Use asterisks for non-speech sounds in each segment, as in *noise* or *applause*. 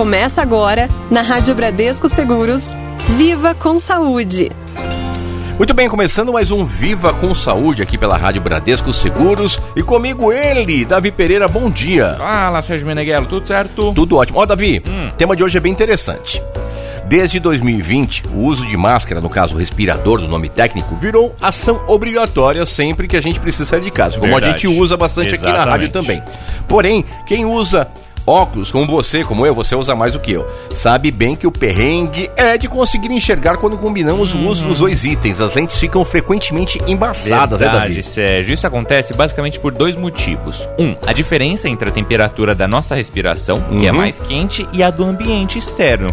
Começa agora, na Rádio Bradesco Seguros, Viva com Saúde. Muito bem, começando mais um Viva com Saúde aqui pela Rádio Bradesco Seguros e comigo ele, Davi Pereira, bom dia. Fala, Sérgio Meneghello, tudo certo? Tudo ótimo. Ó, Davi, hum. o tema de hoje é bem interessante. Desde 2020, o uso de máscara, no caso respirador do nome técnico, virou ação obrigatória sempre que a gente precisa sair de casa, como Verdade. a gente usa bastante Exatamente. aqui na rádio também. Porém, quem usa óculos, como você, como eu, você usa mais do que eu, sabe bem que o perrengue é de conseguir enxergar quando combinamos uhum. o uso dos dois itens. As lentes ficam frequentemente embaçadas, Verdade, né, Davi? Sérgio. Isso acontece basicamente por dois motivos. Um, a diferença entre a temperatura da nossa respiração, uhum. que é uhum. mais quente, e a do ambiente externo.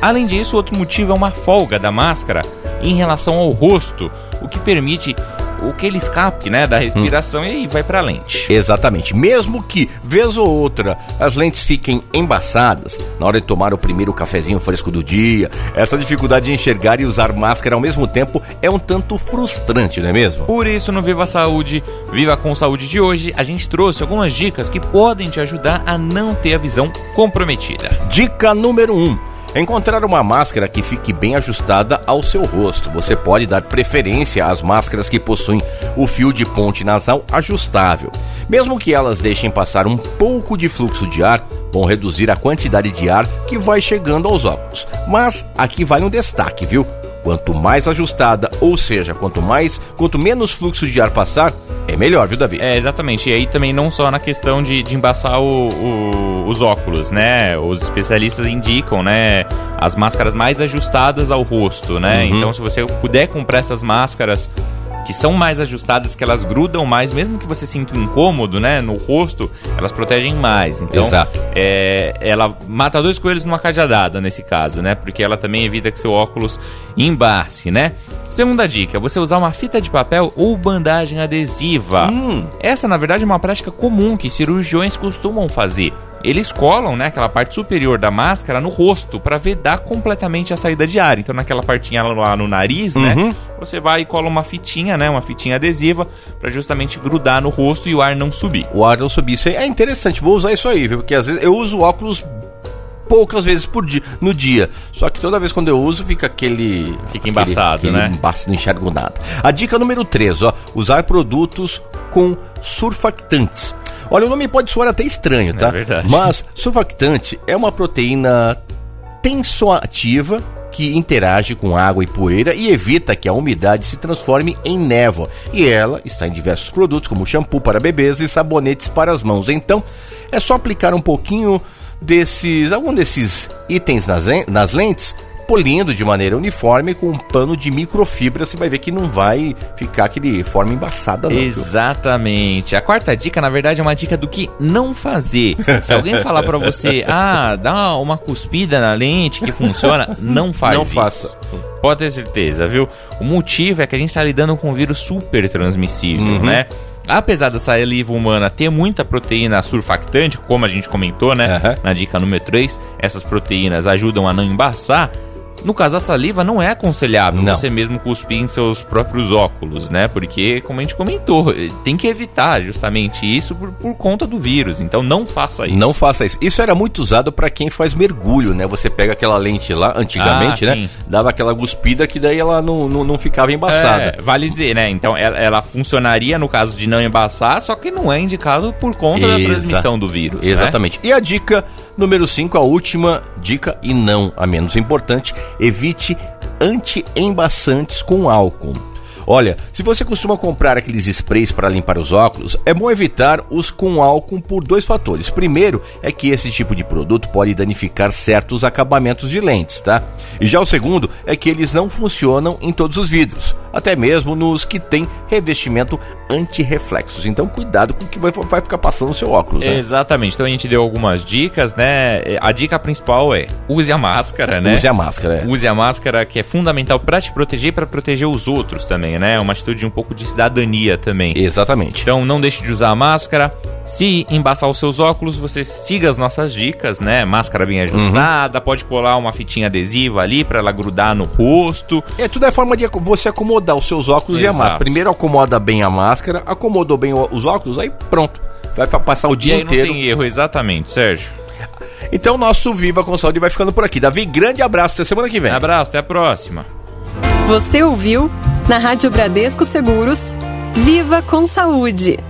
Além disso, outro motivo é uma folga da máscara em relação ao rosto, o que permite o que ele escape, né, da respiração hum. e aí vai para a lente. Exatamente. Mesmo que vez ou outra as lentes fiquem embaçadas na hora de tomar o primeiro cafezinho fresco do dia, essa dificuldade de enxergar e usar máscara ao mesmo tempo é um tanto frustrante, não é mesmo? Por isso no Viva Saúde, Viva com Saúde de hoje, a gente trouxe algumas dicas que podem te ajudar a não ter a visão comprometida. Dica número 1. Um Encontrar uma máscara que fique bem ajustada ao seu rosto. Você pode dar preferência às máscaras que possuem o fio de ponte nasal ajustável. Mesmo que elas deixem passar um pouco de fluxo de ar, vão reduzir a quantidade de ar que vai chegando aos óculos. Mas aqui vai um destaque, viu? Quanto mais ajustada, ou seja, quanto mais, quanto menos fluxo de ar passar, é melhor, viu, Davi? É, exatamente. E aí também não só na questão de, de embaçar o, o, os óculos, né? Os especialistas indicam, né? As máscaras mais ajustadas ao rosto, né? Uhum. Então, se você puder comprar essas máscaras que são mais ajustadas, que elas grudam mais, mesmo que você sinta um incômodo, né, no rosto, elas protegem mais. Então, Exato. É, ela mata dois coelhos numa cajadada nesse caso, né? Porque ela também evita que seu óculos embace, né? Segunda dica, você usar uma fita de papel ou bandagem adesiva. Hum. Essa, na verdade, é uma prática comum que cirurgiões costumam fazer. Eles colam, né, aquela parte superior da máscara no rosto para vedar completamente a saída de ar. Então, naquela partinha lá no nariz, né, uhum. né, você vai e cola uma fitinha, né, uma fitinha adesiva para justamente grudar no rosto e o ar não subir. O ar não subir, isso é interessante. Vou usar isso aí, viu? Porque às vezes eu uso óculos poucas vezes por dia, no dia. Só que toda vez quando eu uso, fica aquele. Fica embaçado, aquele, né? Embaçado, não enxergo nada. A dica número 3, ó. Usar produtos com surfactantes. Olha, o nome pode soar até estranho, tá? É verdade. Mas surfactante é uma proteína tensoativa que interage com água e poeira e evita que a umidade se transforme em névoa. E ela está em diversos produtos, como shampoo para bebês e sabonetes para as mãos. Então, é só aplicar um pouquinho desses, algum desses itens nas, nas lentes, polindo de maneira uniforme com um pano de microfibra, você vai ver que não vai ficar aquele forma embaçada não. Exatamente. A quarta dica, na verdade, é uma dica do que não fazer. Se alguém *laughs* falar para você, ah, dá uma cuspida na lente que funciona, não faz Não isso. faça. Pode ter certeza, viu? O motivo é que a gente está lidando com um vírus super transmissível, uhum. né? apesar da saliva humana ter muita proteína surfactante, como a gente comentou, né, uhum. na dica número 3, essas proteínas ajudam a não embaçar, no caso da saliva, não é aconselhável não. você mesmo cuspir em seus próprios óculos, né? Porque, como a gente comentou, tem que evitar justamente isso por, por conta do vírus. Então, não faça isso. Não faça isso. Isso era muito usado para quem faz mergulho, né? Você pega aquela lente lá, antigamente, ah, né? Dava aquela cuspida que daí ela não, não, não ficava embaçada. É, vale dizer, né? Então, ela, ela, funcionaria no caso de não embaçar, só que não é indicado por conta Exa da transmissão do vírus. Né? Exatamente. Né? E a dica número 5, a última dica, e não a menos importante, evite anti-embaçantes com álcool. Olha, se você costuma comprar aqueles sprays para limpar os óculos, é bom evitar os com álcool por dois fatores. Primeiro é que esse tipo de produto pode danificar certos acabamentos de lentes, tá? E já o segundo é que eles não funcionam em todos os vidros, até mesmo nos que têm revestimento anti-reflexos. Então cuidado com o que vai, ficar passando no seu óculos. Né? Exatamente. Então a gente deu algumas dicas, né? A dica principal é use a máscara, né? Use a máscara, é. Use a máscara que é fundamental para te proteger e para proteger os outros também, né? Uma atitude de um pouco de cidadania também. Exatamente. Então não deixe de usar a máscara. Se embaçar os seus óculos, você siga as nossas dicas, né? Máscara bem ajustada, uhum. pode colar uma fitinha adesiva ali para ela grudar no rosto. É, tudo é forma de você acomodar os seus óculos Exato. e a máscara. Primeiro acomoda bem a máscara, acomodou bem os óculos, aí pronto. Vai passar o dia e aí inteiro. Não tem erro, exatamente, Sérgio. Então, nosso Viva com Saúde vai ficando por aqui. Davi, grande abraço. Até semana que vem. abraço, até a próxima. Você ouviu, na Rádio Bradesco Seguros, Viva com Saúde.